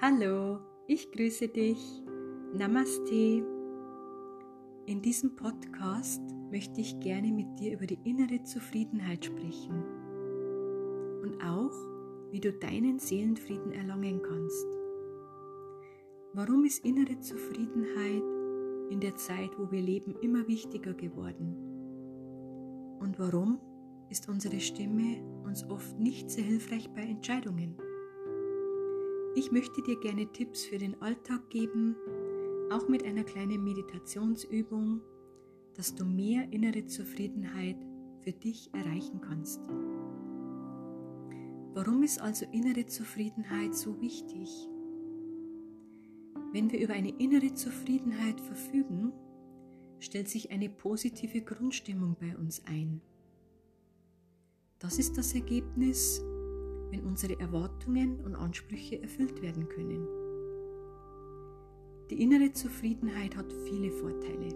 Hallo, ich grüße dich. Namaste. In diesem Podcast möchte ich gerne mit dir über die innere Zufriedenheit sprechen und auch, wie du deinen Seelenfrieden erlangen kannst. Warum ist innere Zufriedenheit in der Zeit, wo wir leben, immer wichtiger geworden? Und warum ist unsere Stimme uns oft nicht sehr hilfreich bei Entscheidungen? Ich möchte dir gerne Tipps für den Alltag geben, auch mit einer kleinen Meditationsübung, dass du mehr innere Zufriedenheit für dich erreichen kannst. Warum ist also innere Zufriedenheit so wichtig? Wenn wir über eine innere Zufriedenheit verfügen, stellt sich eine positive Grundstimmung bei uns ein. Das ist das Ergebnis wenn unsere Erwartungen und Ansprüche erfüllt werden können. Die innere Zufriedenheit hat viele Vorteile.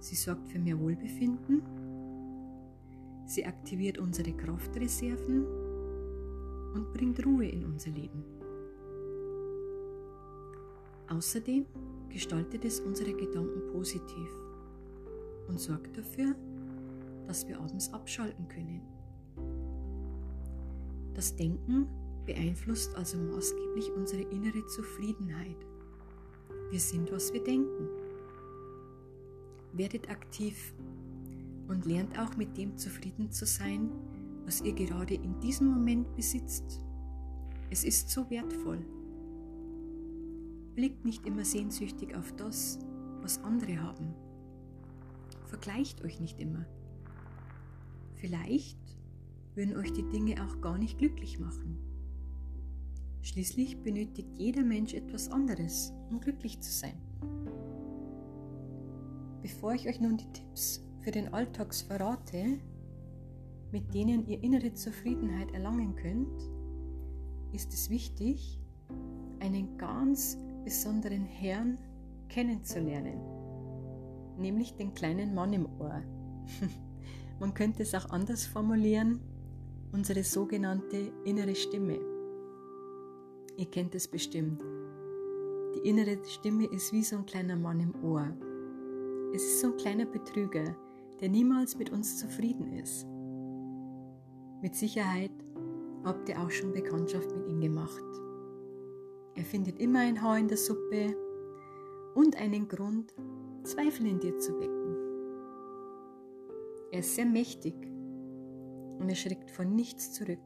Sie sorgt für mehr Wohlbefinden, sie aktiviert unsere Kraftreserven und bringt Ruhe in unser Leben. Außerdem gestaltet es unsere Gedanken positiv und sorgt dafür, dass wir abends abschalten können. Das Denken beeinflusst also maßgeblich unsere innere Zufriedenheit. Wir sind, was wir denken. Werdet aktiv und lernt auch mit dem zufrieden zu sein, was ihr gerade in diesem Moment besitzt. Es ist so wertvoll. Blickt nicht immer sehnsüchtig auf das, was andere haben. Vergleicht euch nicht immer. Vielleicht würden euch die Dinge auch gar nicht glücklich machen. Schließlich benötigt jeder Mensch etwas anderes, um glücklich zu sein. Bevor ich euch nun die Tipps für den Alltags verrate, mit denen ihr innere Zufriedenheit erlangen könnt, ist es wichtig, einen ganz besonderen Herrn kennenzulernen, nämlich den kleinen Mann im Ohr. Man könnte es auch anders formulieren, unsere sogenannte innere Stimme. Ihr kennt es bestimmt. Die innere Stimme ist wie so ein kleiner Mann im Ohr. Es ist so ein kleiner Betrüger, der niemals mit uns zufrieden ist. Mit Sicherheit habt ihr auch schon Bekanntschaft mit ihm gemacht. Er findet immer ein Haar in der Suppe und einen Grund, Zweifel in dir zu wecken. Er ist sehr mächtig und er schreckt von nichts zurück.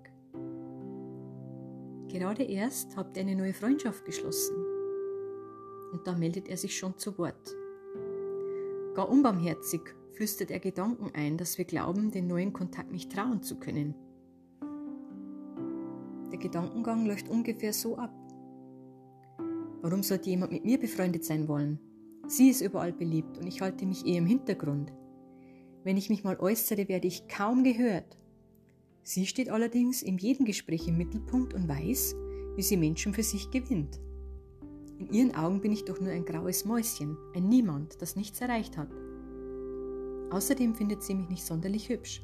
Gerade erst habt ihr eine neue Freundschaft geschlossen und da meldet er sich schon zu Wort. Gar unbarmherzig flüstert er Gedanken ein, dass wir glauben, den neuen Kontakt nicht trauen zu können. Der Gedankengang läuft ungefähr so ab. Warum sollte jemand mit mir befreundet sein wollen? Sie ist überall beliebt und ich halte mich eher im Hintergrund. Wenn ich mich mal äußere, werde ich kaum gehört. Sie steht allerdings in jedem Gespräch im Mittelpunkt und weiß, wie sie Menschen für sich gewinnt. In ihren Augen bin ich doch nur ein graues Mäuschen, ein Niemand, das nichts erreicht hat. Außerdem findet sie mich nicht sonderlich hübsch.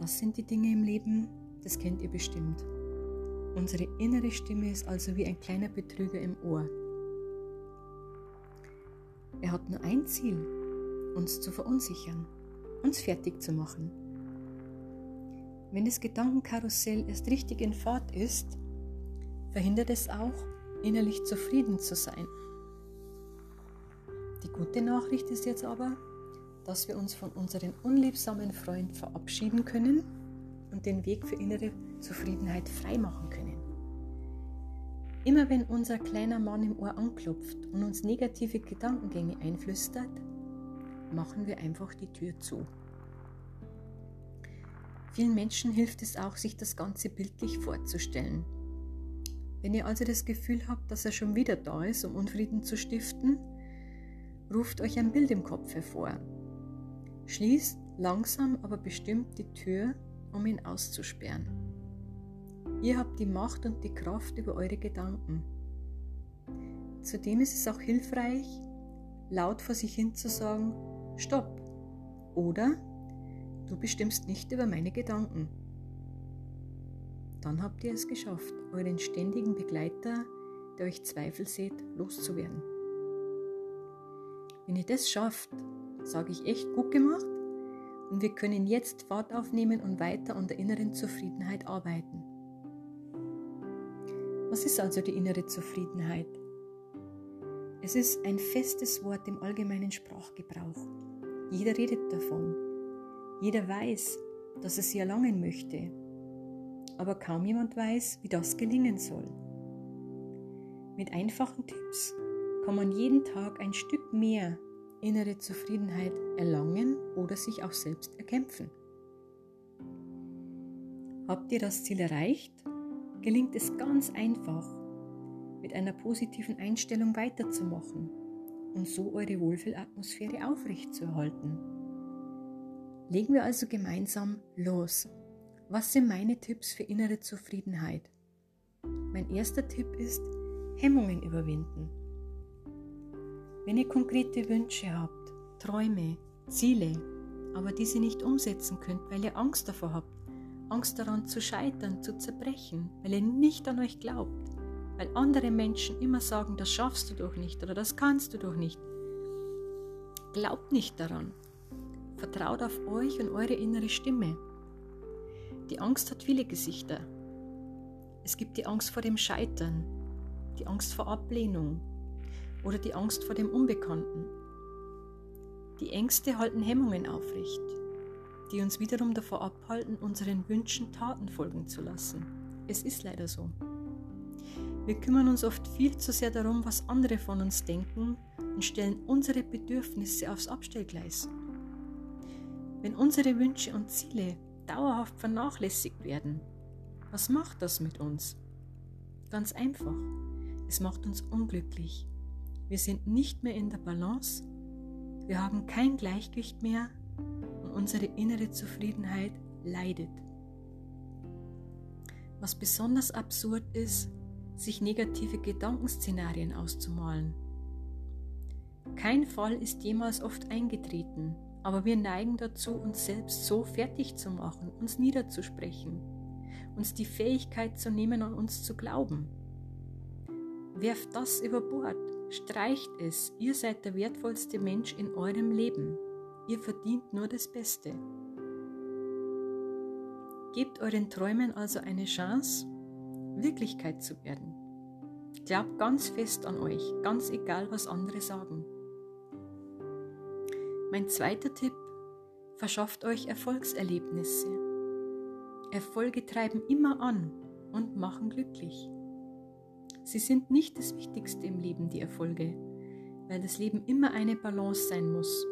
Das sind die Dinge im Leben, das kennt ihr bestimmt. Unsere innere Stimme ist also wie ein kleiner Betrüger im Ohr. Er hat nur ein Ziel, uns zu verunsichern, uns fertig zu machen wenn das Gedankenkarussell erst richtig in Fahrt ist, verhindert es auch, innerlich zufrieden zu sein. Die gute Nachricht ist jetzt aber, dass wir uns von unserem unliebsamen Freund verabschieden können und den Weg für innere Zufriedenheit freimachen können. Immer wenn unser kleiner Mann im Ohr anklopft und uns negative Gedankengänge einflüstert, machen wir einfach die Tür zu. Vielen Menschen hilft es auch, sich das Ganze bildlich vorzustellen. Wenn ihr also das Gefühl habt, dass er schon wieder da ist, um Unfrieden zu stiften, ruft euch ein Bild im Kopf hervor. Schließt langsam aber bestimmt die Tür, um ihn auszusperren. Ihr habt die Macht und die Kraft über eure Gedanken. Zudem ist es auch hilfreich, laut vor sich hin zu sagen, Stopp oder Du bestimmst nicht über meine Gedanken. dann habt ihr es geschafft, euren ständigen Begleiter, der euch Zweifel seht, loszuwerden. Wenn ihr das schafft, sage ich echt gut gemacht und wir können jetzt Fahrt aufnehmen und weiter an der inneren Zufriedenheit arbeiten. Was ist also die innere Zufriedenheit? Es ist ein festes Wort im allgemeinen Sprachgebrauch. Jeder redet davon. Jeder weiß, dass er sie erlangen möchte. Aber kaum jemand weiß, wie das gelingen soll. Mit einfachen Tipps kann man jeden Tag ein Stück mehr innere Zufriedenheit erlangen oder sich auch selbst erkämpfen. Habt ihr das Ziel erreicht, gelingt es ganz einfach, mit einer positiven Einstellung weiterzumachen und so eure Wohlfühlatmosphäre aufrechtzuerhalten. Legen wir also gemeinsam los. Was sind meine Tipps für innere Zufriedenheit? Mein erster Tipp ist Hemmungen überwinden. Wenn ihr konkrete Wünsche habt, Träume, Ziele, aber diese nicht umsetzen könnt, weil ihr Angst davor habt, Angst daran zu scheitern, zu zerbrechen, weil ihr nicht an euch glaubt, weil andere Menschen immer sagen, das schaffst du doch nicht oder das kannst du doch nicht. Glaubt nicht daran. Vertraut auf euch und eure innere Stimme. Die Angst hat viele Gesichter. Es gibt die Angst vor dem Scheitern, die Angst vor Ablehnung, oder die Angst vor dem Unbekannten. Die Ängste halten Hemmungen aufrecht, die uns wiederum davor abhalten, unseren Wünschen Taten folgen zu lassen. Es ist leider so. Wir kümmern uns oft viel zu sehr darum, was andere von uns denken und stellen unsere Bedürfnisse aufs Abstellgleis. Wenn unsere Wünsche und Ziele dauerhaft vernachlässigt werden, was macht das mit uns? Ganz einfach, es macht uns unglücklich wir sind nicht mehr in der Balance, wir haben kein Gleichgewicht mehr und unsere innere Zufriedenheit leidet. Was besonders absurd ist, sich negative Gedankenszenarien auszumalen. Kein Fall ist jemals oft eingetreten, aber wir neigen dazu, uns selbst so fertig zu machen, uns niederzusprechen, uns die Fähigkeit zu nehmen, an uns zu glauben. Werft das über Bord Streicht es, ihr seid der wertvollste Mensch in eurem Leben. Ihr verdient nur das Beste. Gebt euren Träumen also eine Chance, Wirklichkeit zu werden. Glaubt ganz fest an euch, ganz egal, was andere sagen. Mein zweiter Tipp, verschafft euch Erfolgserlebnisse. Erfolge treiben immer an und machen glücklich. Sie sind nicht das Wichtigste im Leben, die Erfolge, weil das Leben immer eine Balance sein muss.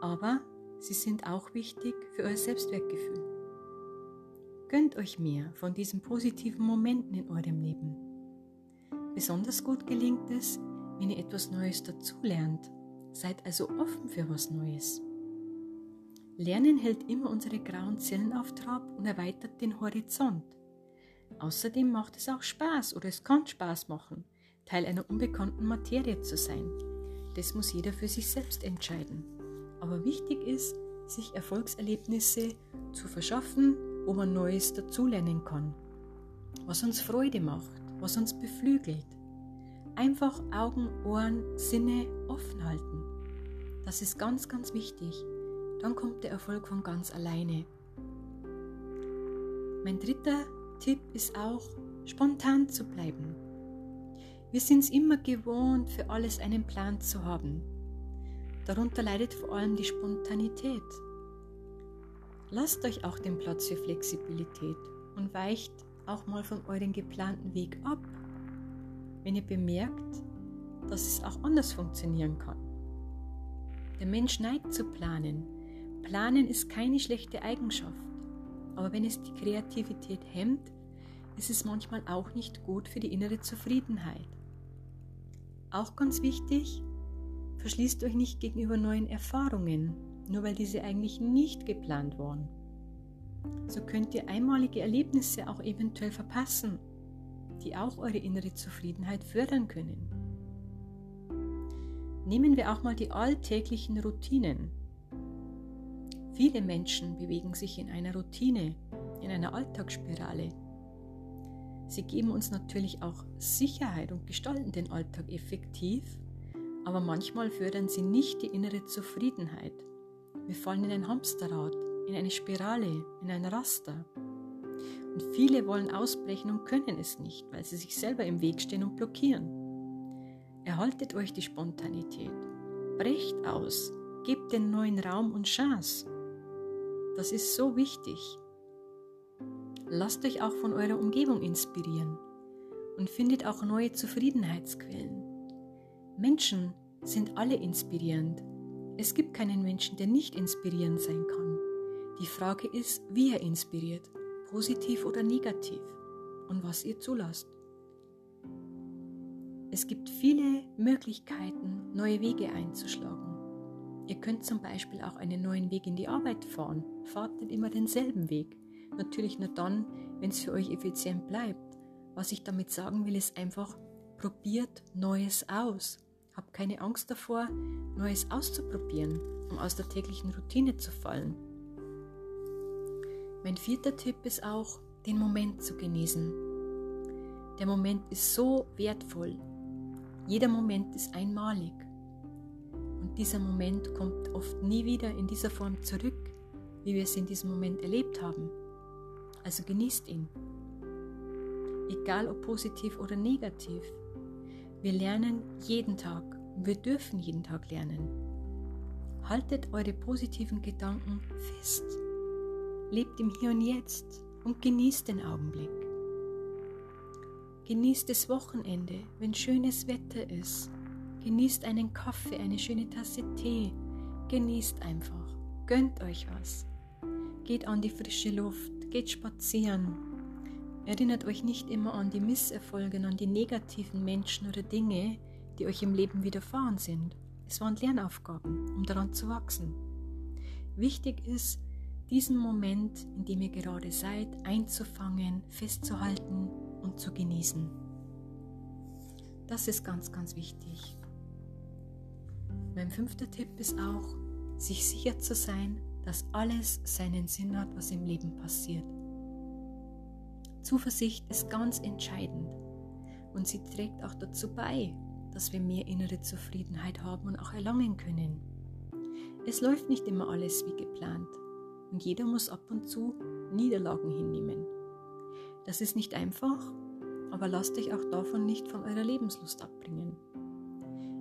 Aber sie sind auch wichtig für euer Selbstwertgefühl. Gönnt euch mehr von diesen positiven Momenten in eurem Leben. Besonders gut gelingt es, wenn ihr etwas Neues dazulernt. Seid also offen für was Neues. Lernen hält immer unsere grauen Zellen auf Trab und erweitert den Horizont. Außerdem macht es auch Spaß oder es kann Spaß machen, Teil einer unbekannten Materie zu sein. Das muss jeder für sich selbst entscheiden. Aber wichtig ist, sich Erfolgserlebnisse zu verschaffen, wo man Neues dazulernen kann. Was uns Freude macht, was uns beflügelt. Einfach Augen, Ohren, Sinne offen halten. Das ist ganz, ganz wichtig. Dann kommt der Erfolg von ganz alleine. Mein dritter Tipp ist auch, spontan zu bleiben. Wir sind es immer gewohnt, für alles einen Plan zu haben. Darunter leidet vor allem die Spontanität. Lasst euch auch den Platz für Flexibilität und weicht auch mal von eurem geplanten Weg ab, wenn ihr bemerkt, dass es auch anders funktionieren kann. Der Mensch neigt zu planen. Planen ist keine schlechte Eigenschaft. Aber wenn es die Kreativität hemmt, ist es manchmal auch nicht gut für die innere Zufriedenheit. Auch ganz wichtig, verschließt euch nicht gegenüber neuen Erfahrungen, nur weil diese eigentlich nicht geplant waren. So könnt ihr einmalige Erlebnisse auch eventuell verpassen, die auch eure innere Zufriedenheit fördern können. Nehmen wir auch mal die alltäglichen Routinen. Viele Menschen bewegen sich in einer Routine, in einer Alltagsspirale. Sie geben uns natürlich auch Sicherheit und gestalten den Alltag effektiv, aber manchmal fördern sie nicht die innere Zufriedenheit. Wir fallen in ein Hamsterrad, in eine Spirale, in ein Raster. Und viele wollen ausbrechen und können es nicht, weil sie sich selber im Weg stehen und blockieren. Erhaltet euch die Spontanität. Brecht aus. Gebt den neuen Raum und Chance. Das ist so wichtig. Lasst euch auch von eurer Umgebung inspirieren und findet auch neue Zufriedenheitsquellen. Menschen sind alle inspirierend. Es gibt keinen Menschen, der nicht inspirierend sein kann. Die Frage ist, wie er inspiriert, positiv oder negativ und was ihr zulasst. Es gibt viele Möglichkeiten, neue Wege einzuschlagen. Ihr könnt zum Beispiel auch einen neuen Weg in die Arbeit fahren. Fahrt nicht immer denselben Weg. Natürlich nur dann, wenn es für euch effizient bleibt. Was ich damit sagen will, ist einfach, probiert Neues aus. Habt keine Angst davor, Neues auszuprobieren, um aus der täglichen Routine zu fallen. Mein vierter Tipp ist auch, den Moment zu genießen. Der Moment ist so wertvoll. Jeder Moment ist einmalig. Und dieser Moment kommt oft nie wieder in dieser Form zurück, wie wir es in diesem Moment erlebt haben. Also genießt ihn. Egal ob positiv oder negativ. Wir lernen jeden Tag und wir dürfen jeden Tag lernen. Haltet eure positiven Gedanken fest. Lebt im Hier und Jetzt und genießt den Augenblick. Genießt das Wochenende, wenn schönes Wetter ist. Genießt einen Kaffee, eine schöne Tasse Tee. Genießt einfach. Gönnt euch was. Geht an die frische Luft geht spazieren. Erinnert euch nicht immer an die Misserfolge, an die negativen Menschen oder Dinge, die euch im Leben widerfahren sind. Es waren Lernaufgaben, um daran zu wachsen. Wichtig ist, diesen Moment, in dem ihr gerade seid, einzufangen, festzuhalten und zu genießen. Das ist ganz, ganz wichtig. Mein fünfter Tipp ist auch, sich sicher zu sein, dass alles seinen Sinn hat, was im Leben passiert. Zuversicht ist ganz entscheidend und sie trägt auch dazu bei, dass wir mehr innere Zufriedenheit haben und auch erlangen können. Es läuft nicht immer alles wie geplant und jeder muss ab und zu Niederlagen hinnehmen. Das ist nicht einfach, aber lasst euch auch davon nicht von eurer Lebenslust abbringen.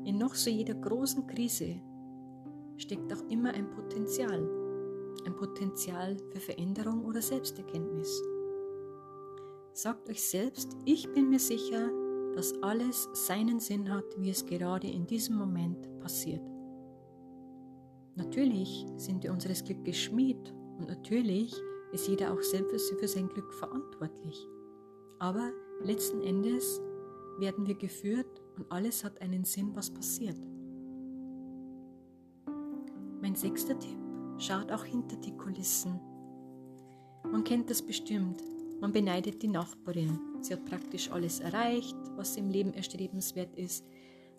In noch so jeder großen Krise steckt auch immer ein Potenzial, ein Potenzial für Veränderung oder Selbsterkenntnis. Sagt euch selbst, ich bin mir sicher, dass alles seinen Sinn hat, wie es gerade in diesem Moment passiert. Natürlich sind wir unseres Glückes Schmied und natürlich ist jeder auch selbst für sein Glück verantwortlich. Aber letzten Endes werden wir geführt und alles hat einen Sinn, was passiert. Mein sechster Tipp schaut auch hinter die Kulissen. Man kennt das bestimmt. Man beneidet die Nachbarin. Sie hat praktisch alles erreicht, was im Leben erstrebenswert ist.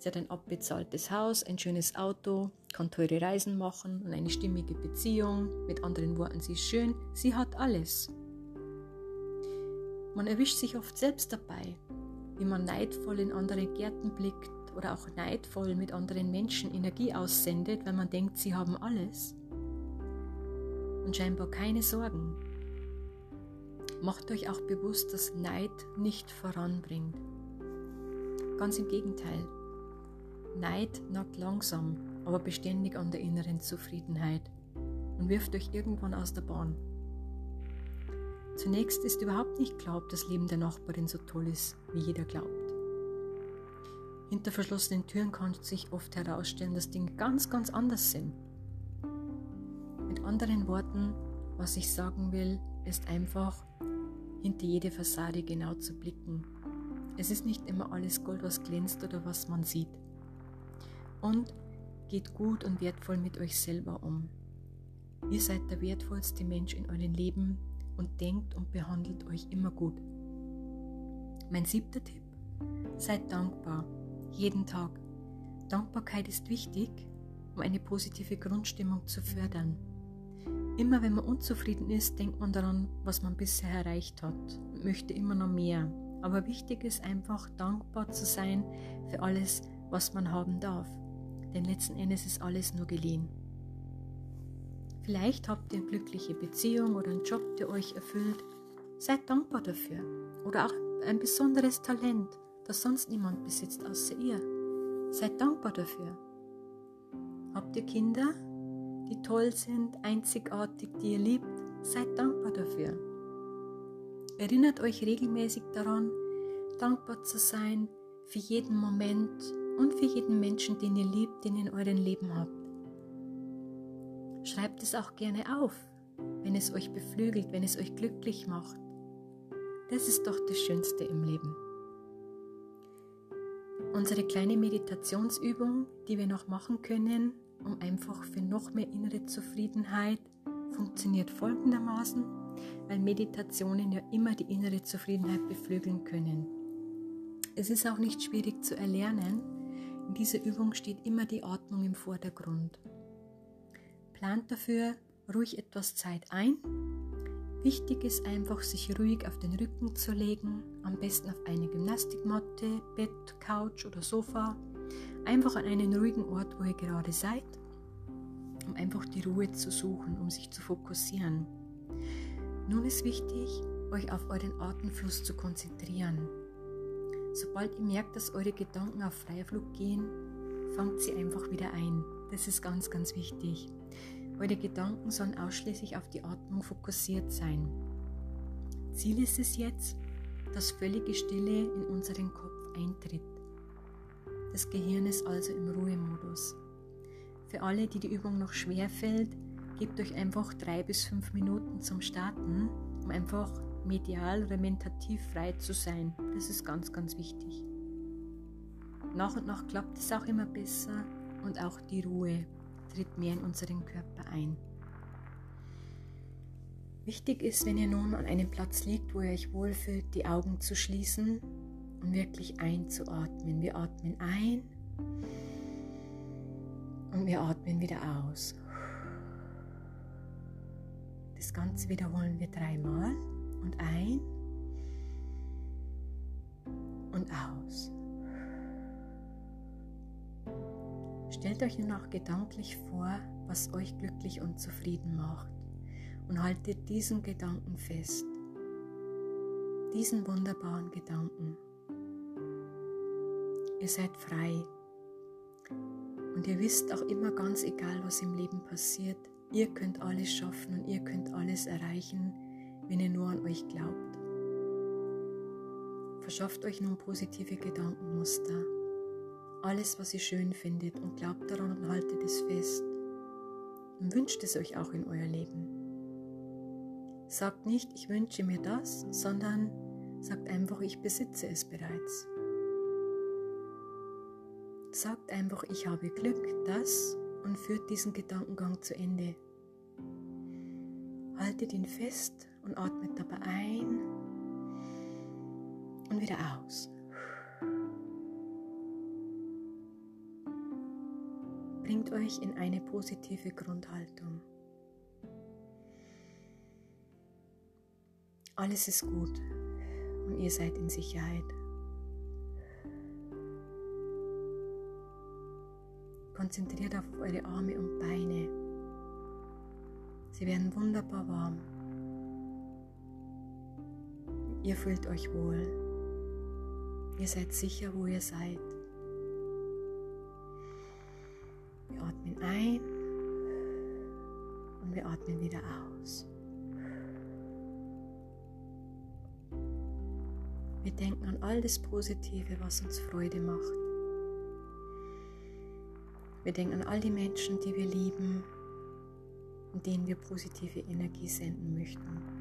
Sie hat ein abbezahltes Haus, ein schönes Auto, kann teure Reisen machen und eine stimmige Beziehung. Mit anderen Worten, sie ist schön. Sie hat alles. Man erwischt sich oft selbst dabei, wie man neidvoll in andere Gärten blickt oder auch neidvoll mit anderen Menschen Energie aussendet, weil man denkt, sie haben alles und scheinbar keine Sorgen. Macht euch auch bewusst, dass Neid nicht voranbringt. Ganz im Gegenteil. Neid nagt langsam, aber beständig an der inneren Zufriedenheit und wirft euch irgendwann aus der Bahn. Zunächst ist überhaupt nicht klar, ob das Leben der Nachbarin so toll ist, wie jeder glaubt. Hinter verschlossenen Türen kann sich oft herausstellen, dass Dinge ganz, ganz anders sind anderen Worten, was ich sagen will, ist einfach, hinter jede Fassade genau zu blicken. Es ist nicht immer alles Gold, was glänzt oder was man sieht. Und geht gut und wertvoll mit euch selber um. Ihr seid der wertvollste Mensch in eurem Leben und denkt und behandelt euch immer gut. Mein siebter Tipp, seid dankbar, jeden Tag. Dankbarkeit ist wichtig, um eine positive Grundstimmung zu fördern. Immer wenn man unzufrieden ist, denkt man daran, was man bisher erreicht hat und möchte immer noch mehr. Aber wichtig ist einfach dankbar zu sein für alles, was man haben darf. Denn letzten Endes ist alles nur geliehen. Vielleicht habt ihr eine glückliche Beziehung oder einen Job, der euch erfüllt. Seid dankbar dafür. Oder auch ein besonderes Talent, das sonst niemand besitzt außer ihr. Seid dankbar dafür. Habt ihr Kinder, die toll sind, einzigartig, die ihr liebt? Seid dankbar dafür. Erinnert euch regelmäßig daran, dankbar zu sein für jeden Moment und für jeden Menschen, den ihr liebt, den ihr in eurem Leben habt. Schreibt es auch gerne auf, wenn es euch beflügelt, wenn es euch glücklich macht. Das ist doch das Schönste im Leben. Unsere kleine Meditationsübung, die wir noch machen können, um einfach für noch mehr innere Zufriedenheit, funktioniert folgendermaßen, weil Meditationen ja immer die innere Zufriedenheit beflügeln können. Es ist auch nicht schwierig zu erlernen. In dieser Übung steht immer die Atmung im Vordergrund. Plant dafür ruhig etwas Zeit ein. Wichtig ist einfach, sich ruhig auf den Rücken zu legen, am besten auf eine Gymnastikmatte, Bett, Couch oder Sofa. Einfach an einen ruhigen Ort, wo ihr gerade seid, um einfach die Ruhe zu suchen, um sich zu fokussieren. Nun ist wichtig, euch auf euren Atemfluss zu konzentrieren. Sobald ihr merkt, dass eure Gedanken auf Freiflug gehen, fangt sie einfach wieder ein. Das ist ganz, ganz wichtig. Eure Gedanken sollen ausschließlich auf die Atmung fokussiert sein. Ziel ist es jetzt, dass völlige Stille in unseren Kopf eintritt. Das Gehirn ist also im Ruhemodus. Für alle, die die Übung noch schwer fällt, gebt euch einfach drei bis fünf Minuten zum Starten, um einfach medial oder frei zu sein. Das ist ganz, ganz wichtig. Nach und nach klappt es auch immer besser und auch die Ruhe tritt mehr in unseren Körper ein. Wichtig ist, wenn ihr nun an einem Platz liegt, wo ihr euch wohlfühlt, die Augen zu schließen und wirklich einzuatmen. Wir atmen ein und wir atmen wieder aus. Das Ganze wiederholen wir dreimal und ein. Und aus. Stellt euch nun auch gedanklich vor, was euch glücklich und zufrieden macht. Und haltet diesen Gedanken fest, diesen wunderbaren Gedanken. Ihr seid frei. Und ihr wisst auch immer ganz egal, was im Leben passiert, ihr könnt alles schaffen und ihr könnt alles erreichen, wenn ihr nur an euch glaubt. Verschafft euch nun positive Gedankenmuster alles, was ihr schön findet und glaubt daran und haltet es fest. Und wünscht es euch auch in euer Leben. Sagt nicht, ich wünsche mir das, sondern sagt einfach, ich besitze es bereits. Sagt einfach, ich habe Glück, das und führt diesen Gedankengang zu Ende. Haltet ihn fest und atmet dabei ein und wieder aus. bringt euch in eine positive Grundhaltung. Alles ist gut und ihr seid in Sicherheit. Konzentriert auf eure Arme und Beine. Sie werden wunderbar warm. Ihr fühlt euch wohl. Ihr seid sicher, wo ihr seid. atmen ein und wir atmen wieder aus. Wir denken an all das Positive, was uns Freude macht. Wir denken an all die Menschen, die wir lieben und denen wir positive Energie senden möchten.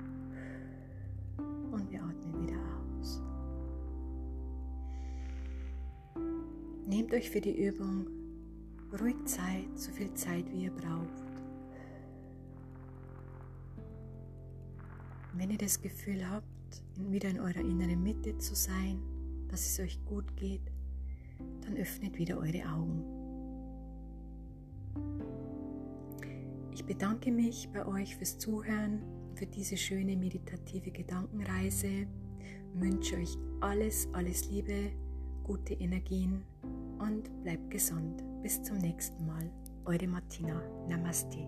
Nehmt euch für die Übung ruhig Zeit, so viel Zeit, wie ihr braucht. wenn ihr das Gefühl habt, wieder in eurer inneren Mitte zu sein, dass es euch gut geht, dann öffnet wieder eure Augen. Ich bedanke mich bei euch fürs Zuhören, für diese schöne meditative Gedankenreise wünsche euch alles, alles Liebe, gute Energien und bleibt gesund. Bis zum nächsten Mal. Eure Martina. Namaste.